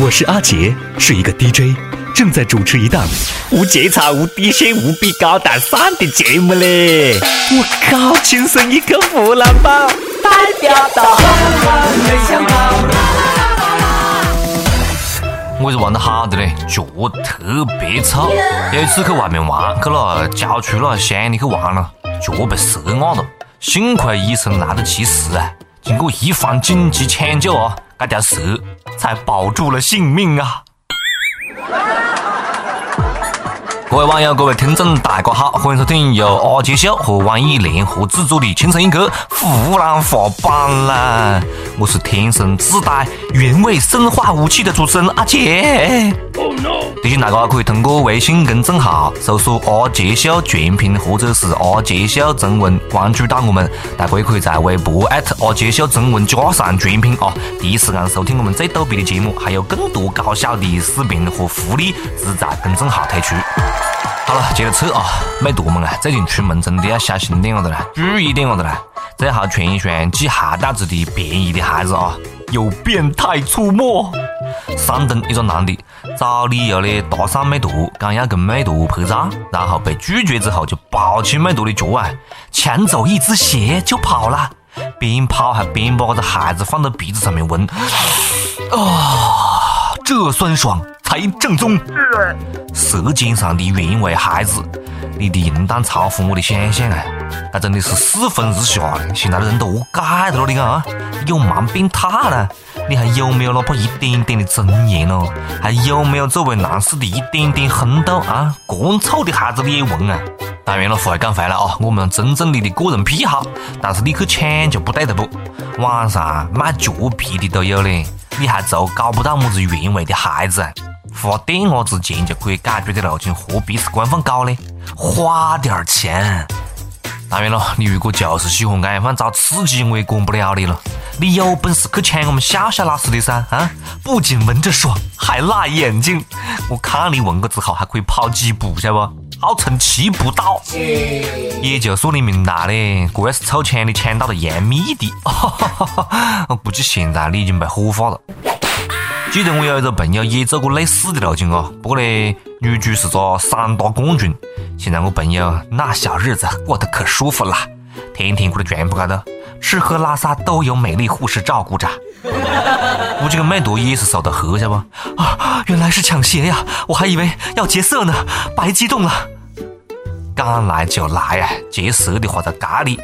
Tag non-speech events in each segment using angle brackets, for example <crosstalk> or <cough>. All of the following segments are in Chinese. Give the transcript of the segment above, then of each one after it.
我是阿杰，是一个 DJ，正在主持一档无节操、无底线、无比高大上的节目嘞！我靠，亲生一个湖南宝，代表到没想到。我是玩得好的嘞，脚特别臭。有一次去外面玩，去了郊区那乡里去玩了，脚被蛇咬了。幸亏医生来得及时啊，经过一番紧急抢救啊，这条蛇才保住了性命啊！各位网友，各位听众，大家好，欢迎收听由阿杰秀和网易联合制作的《亲生一个湖南话版》啦！我是天生自带原味生化武器的主持人阿杰。提醒大家可以通过微信公众号搜索“阿杰秀全拼”或者是“阿杰秀中文”关注到我们。大家也可以在微博艾特阿杰秀中文加上全拼啊，第一时间收听我们最逗逼的节目，还有更多搞笑的视频和福利只在公众号推出。好了，接着扯啊！美坨们啊，最近出门真的要小心点子啦，注意点子啦！最好穿一双系鞋带子的便宜的鞋子啊！有变态出没！山东一个男的找理由呢搭讪美坨，讲要跟美坨拍照，然后被拒绝之后就抱起美坨的脚啊，抢走一只鞋就跑了，边跑还边把这鞋子放到鼻子上面闻，啊，这酸爽！才正宗，舌尖上的原味孩子，你的淫荡超乎我的想象啊！那真的是世风日下，现在的人都恶改了，你看啊，有蛮变态了？你还有没有哪怕一点点的尊严哦？还有没有作为男士的一点点风度啊？这臭的孩子你也闻啊？当然了，话讲回来啊，我们尊重你的个人癖好，但是你去抢就不对了不？网上卖脚皮的都有嘞，你还做搞不到么子原味的孩子？花点伢子钱就可以解决的事情，何必是官方搞呢？花点钱。当然了，你如果就是喜欢这样找刺激，我也管不了你了。你有本事去抢我们笑笑老师的噻啊！不仅闻着爽，还辣眼睛。我看你闻过之后还可以跑几步，晓得不？号称七步道。也就说你明白嘞，这要是凑钱你抢到了杨幂的，我估计现在你已经被火化了。记得我有一个朋友也做过类似的路径哦，不过呢，女主是个散打冠军。现在我朋友那小日子过得可舒服了，天天过在床铺高头，吃喝拉撒都有美丽护士照顾着。估计个妹坨也是受到黑，晓得不？啊，原来是抢鞋呀，我还以为要劫色呢，白激动了。敢来就来啊，劫色的话在家里。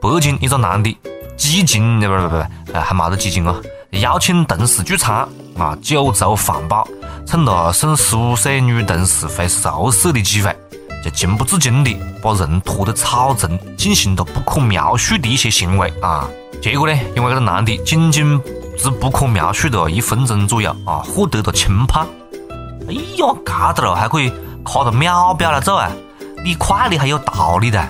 北京一个男的，几斤？不不不不，还没得几斤啊。邀请同事聚餐啊，酒足饭饱，趁着送十五岁女同事回宿舍的机会，就情不自禁的把人拖到草丛，进行了不可描述的一些行为啊。结果呢，因为这个男的仅仅只不可描述的一分钟左右啊，获得了轻判。哎呀，嘎子了还可以卡着秒表来走啊！你快的还有道理的。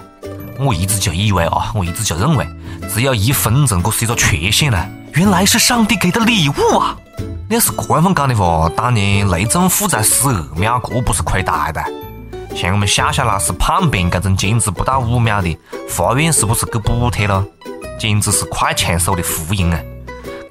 我一直就以为啊，我一直就认为只有一分钟，这是一个缺陷呢。原来是上帝给的礼物啊！你要是官方讲的话，当年雷震富在十二秒，这不是亏大的。像我们笑笑老师叛变这种坚持不到五秒的，法院是不是给补贴了？简直是快枪手的福音啊！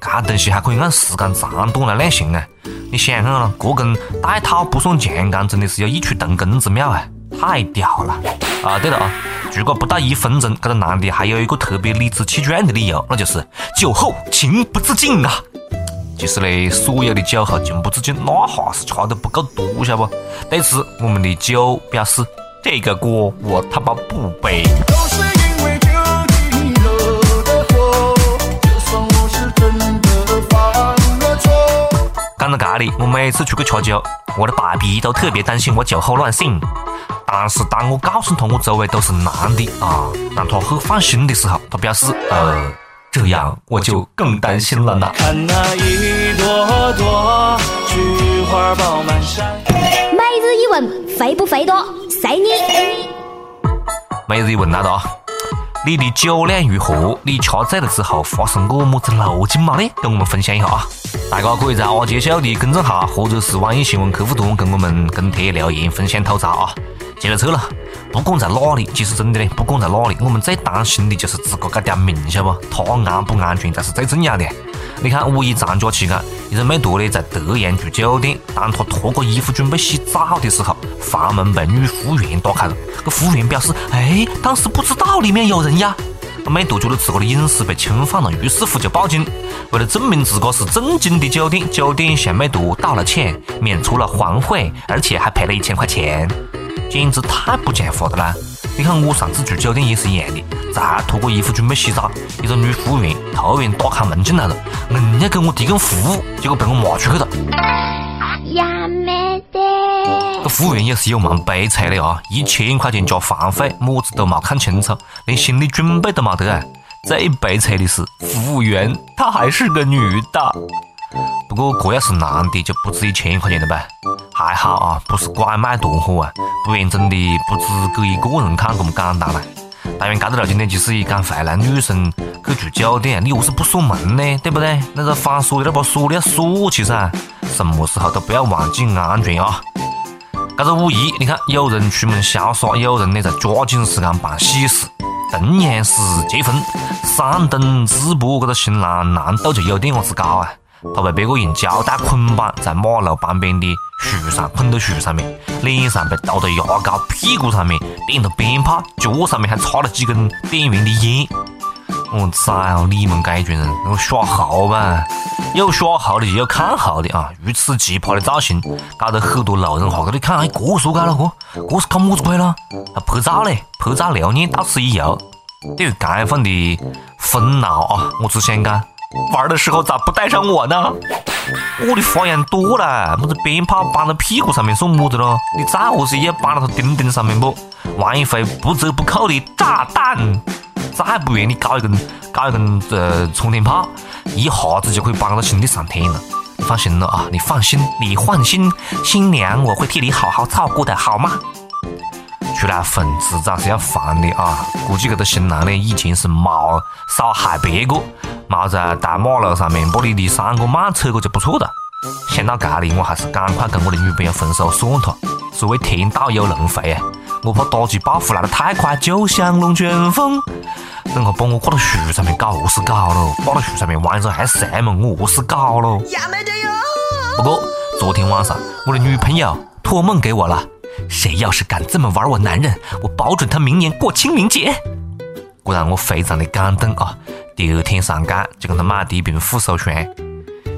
这东西还可以按时间长短来量刑啊！你想看了，这跟戴套不算强奸，真的是有异曲同工之妙啊！太屌了！啊，对了啊。如果不到一分钟，这个男的还有一个特别理直气壮的理由，那就是酒后情不自禁啊！其实呢，所有的酒后情不自禁，那哈是吃的不够多，晓得不？对此，我们的酒表示：这个锅我他妈不背。讲到这里，我每次出去吃酒，我的爸比都特别担心我酒后乱性。但是当我告诉他我周围都是男的啊，让他很放心的时候，他表示呃，这样我就更担心了呢。看那一朵朵菊花爆满山。每日一问，肥不肥多？随你。每日一问来了啊！你的酒量如何？你吃醉了之后发生过么子路径吗？呢？跟我们分享一下啊！大家可以在阿杰秀的公众号或者是网易新闻客户端跟我们跟帖留言分享吐槽啊！接着撤了，不管在哪里，其实真的呢，不管在哪里，我们最担心的就是自个这条命，晓得不？它安不安全才是最重要的。你看五一长假期间，一个美图呢在德阳住酒店，当他脱过衣服准备洗澡的时候，房门被女服务员打开了。这服务员表示：“哎，当时不知道里面有人呀。”美图觉得自个的隐私被侵犯了，于是乎就报警。为了证明自个是正经的酒店，酒店向美图道了歉，免除了环费，而且还赔了一千块钱，简直太不讲话的啦！你看我上次住酒店也是一样的，才脱过衣服准备洗澡，一个女服务员突然打开门进来了，硬要给我提供服务，结果被我骂出去了。呀没得！这服务员也是有蛮悲催的啊，一千块钱加房费，么子都没看清楚，连心理准备都没得啊！最悲催的是，服务员她还是个女的。不过这要是男的就不止一千块钱了吧？还好啊，不是拐卖团伙啊，不然真的不止给一个人看这么简单了。当然，这个路径呢，就是赶回来女生去住酒店，你何是不锁门呢？对不对？那个反锁的那把锁你要锁起噻，什么时候都不要忘记安全啊！这个五一，你看有人出门潇洒，有人呢在抓紧时间办喜事。同样是结婚，闪灯直播，这个新郎难度就有点子高啊！他被别个用胶带捆绑在马路旁边的树上，捆到树上面，脸上被涂的牙膏，屁股上面点了鞭炮，脚上面还插了几根点燃的烟。我操，你们这群人，我耍猴吧？有耍猴的，就有看猴的啊！如此奇葩的造型，搞得很多路人哈，给你看，哎，这说搞了，这这是搞么子鬼了？还拍照嘞，拍照留念，到此一游。对于街坊的纷扰啊，我只想讲。玩的时候咋不带上我呢？我的花样多了，么子鞭炮绑到屁股上面算么子咯？你再何是也要绑到他钉钉上面不？玩一回不折不扣的炸弹，再不然你搞一根搞一根呃冲天炮，一下子就可以绑到兄弟上天了。放心了啊，你放心，你放心，新娘我会替你好好照顾的，好吗？出来混迟早是要还的啊！估计这个新郎呢，以前是没少害别个。没在大马路上面把你的三个慢扯过就不错了。想到这里，我还是赶快跟我的女朋友分手算了。所谓天道有轮回啊，我怕打击报复来得太快，就像龙卷风。等下把我挂到树上面搞何是搞了？挂到树上面晚上还晒嘛，我何是搞了？不过昨天晚上我的女朋友托梦给我了，谁要是敢这么玩我男人，我保准他明年过清明节。果然我非常的感动啊！第二天上街就跟他买第一瓶护手霜。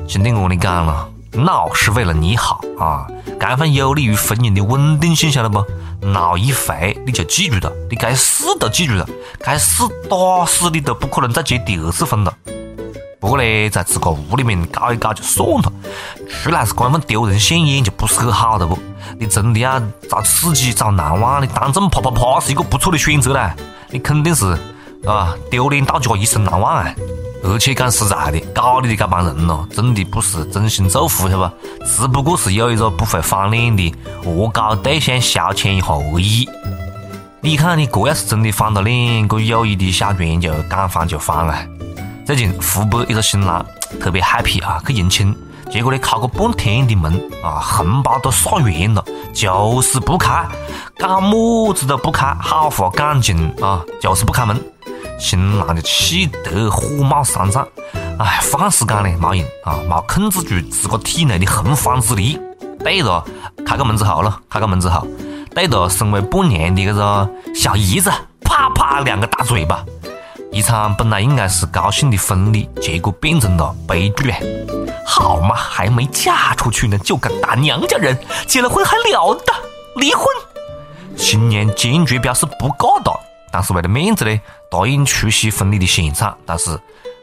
兄弟，我跟你讲了，闹是为了你好啊，这份有利于婚姻的稳定性，晓得不？闹一回你就记住了，你该死都记住了，该死打死你都不可能再结第二次婚了。不过呢，在自个屋里面搞一搞就算了，出来是这份丢人现眼就不是很好的不？你真的要找刺激找难忘你，当众啪啪啪是一个不错的选择啦。你肯定是。啊，丢脸到家一生难忘啊！而且讲实在的，搞你的这帮人咯，真的不是真心祝福，晓得不？只不过是有一个不会翻脸的恶搞对象消遣一下而已。你看你这要是真的翻了脸，这友谊的小船就敢翻就翻啊！最近湖北一个新郎特别 happy 啊，去迎亲，结果呢敲个半天的门啊，红包都刷完了，就是不开，干么子都不开，好话讲尽啊，就是不开门。新郎就气得火冒三丈，哎，放肆讲呢没用啊，没控制住自个体内的洪荒之力。对着开个门之后了，开个门之后，对着身为伴娘的这个小姨子，啪啪两个大嘴巴。一场本来应该是高兴的婚礼，结果变成了悲剧！好嘛，还没嫁出去呢，就敢打娘家人，结了婚还了得？离婚！新娘坚决表示不嫁了。但是为了面子呢，答应出席婚礼的现场，但是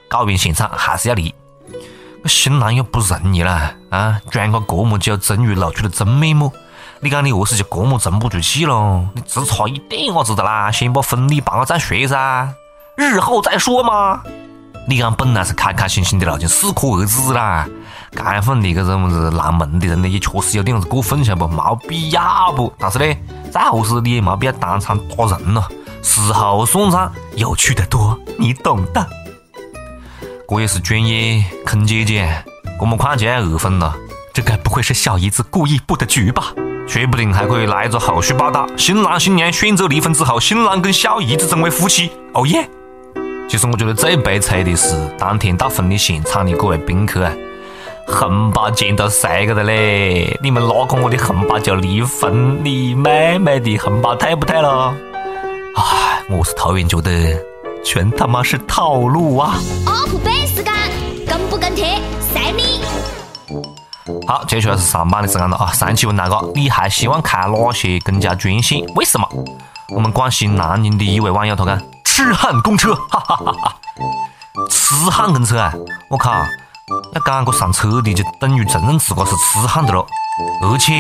搞完现场还是要离。新郎又不容易了啊，装个这么久，终于露出了真面目。你讲你何是就这么沉不住气咯？你只差一点伢子的啦，先把婚礼办了再说噻，日后再说嘛。你讲本来是开开心心的了，就，适可而止啦。该份的这种子烂门的人呢，也确实有点子过分，晓不？没必要不？但是呢，再何是你也没必要当场打人了。事后算账，有趣的多，你懂的。这也是专业坑姐姐，我们快就要二婚了，这该不会是小姨子故意布的局吧？说不定还可以来一个后续报道：新郎新娘选择离婚之后，新郎跟小姨子成为夫妻。哦耶！其实我觉得最悲催的是当天到婚礼现场的各位宾客啊，红包钱都塞个的嘞！你们拿过我的红包就离婚，你妹妹的红包退不退了？唉，我是突然觉得全他妈是套路啊！UP 背时间，跟不跟贴，随你。好，接下来是上班的时间了啊！上期问大家，你还希望开哪些更加专线？为什么？我们广西南宁的一位网友他讲：痴汉公车，哈哈哈哈！痴汉公车啊！我靠，要赶个上车的就等于承认自个是痴汉的了，而且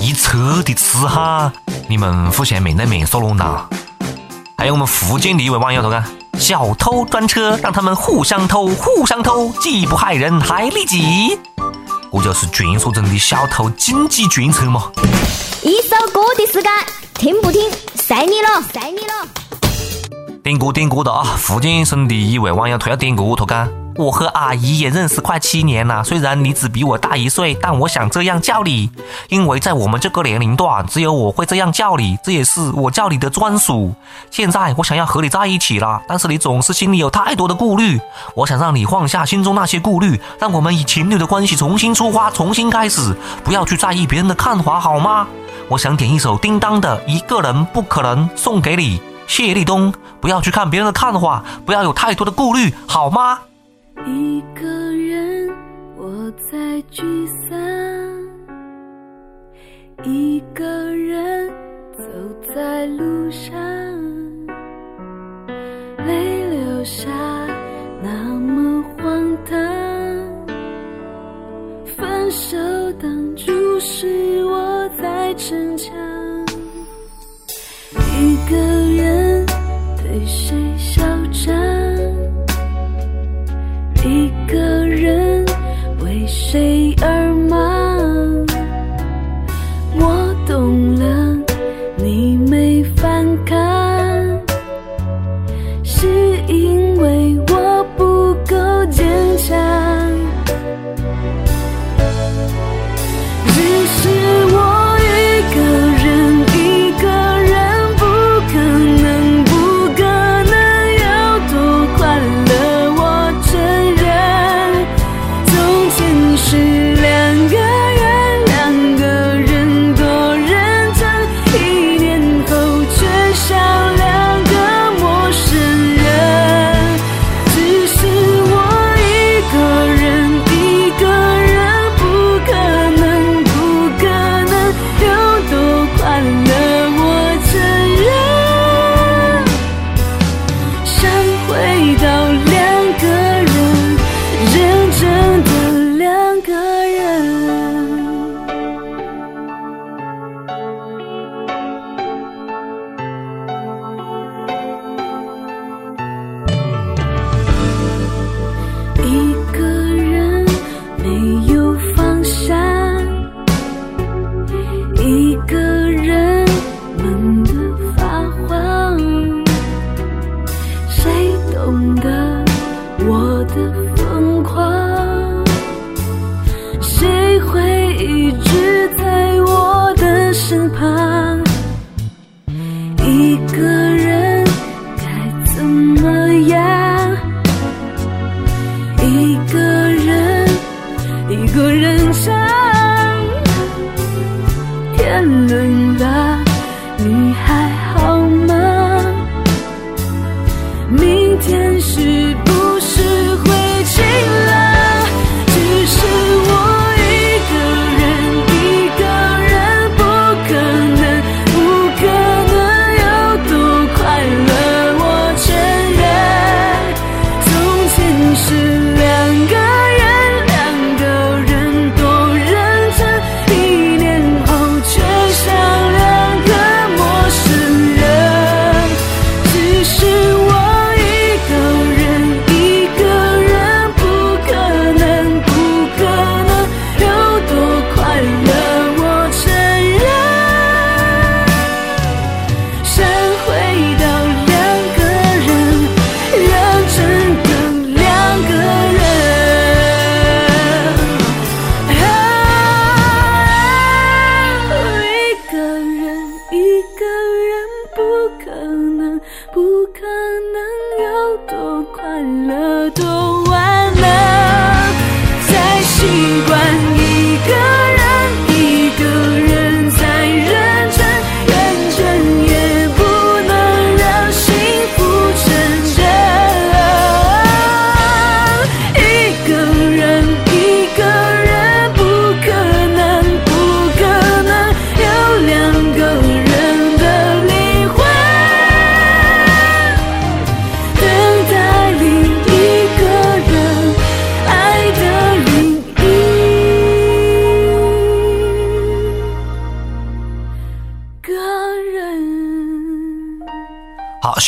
一车的痴汉，你们互相面对面说乱呐？还有我们福建的一位网友他讲：小偷专车，让他们互相偷，互相偷，既不害人，还利己。这就是传说中的小偷经济专车嘛！一首歌的时间，听不听，随你了，随你了。点歌点歌的啊！福建省的一位网友他要点歌，他讲。我和阿姨也认识快七年了，虽然你只比我大一岁，但我想这样叫你，因为在我们这个年龄段，只有我会这样叫你，这也是我叫你的专属。现在我想要和你在一起了，但是你总是心里有太多的顾虑，我想让你放下心中那些顾虑，让我们以情侣的关系重新出发，重新开始，不要去在意别人的看法，好吗？我想点一首叮当的《一个人不可能》送给你，谢立东。不要去看别人的看法，不要有太多的顾虑，好吗？一个人我在聚散，一个人走在路上，泪流下那么荒唐。分手当初是我在逞强，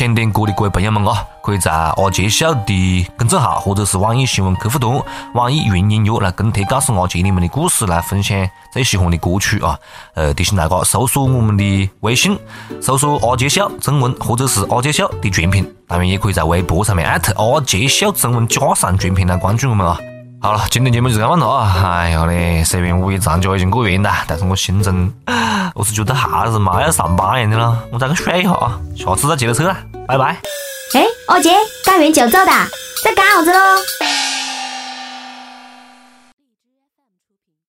想点歌的各位朋友们啊，可以在阿杰秀的公众号或者是网易新闻客户端、网易云音乐来跟帖告诉阿杰你们的故事，来分享最喜欢的歌曲啊。呃，提醒大家搜索我们的微信，搜索阿杰秀中文或者是阿杰秀的全拼，当然也可以在微博上面艾特阿杰秀中文加上全拼来关注我们啊。好了，今天节目就这样了啊！哎呀嘞，虽然五一长假已经过完了，但是我心中 <sighs> 我是觉得还是嘛要上班一样的啦。我再去睡一下啊，下次再接着扯，拜拜。哎，二姐，干完就走哒，在干啥子喽？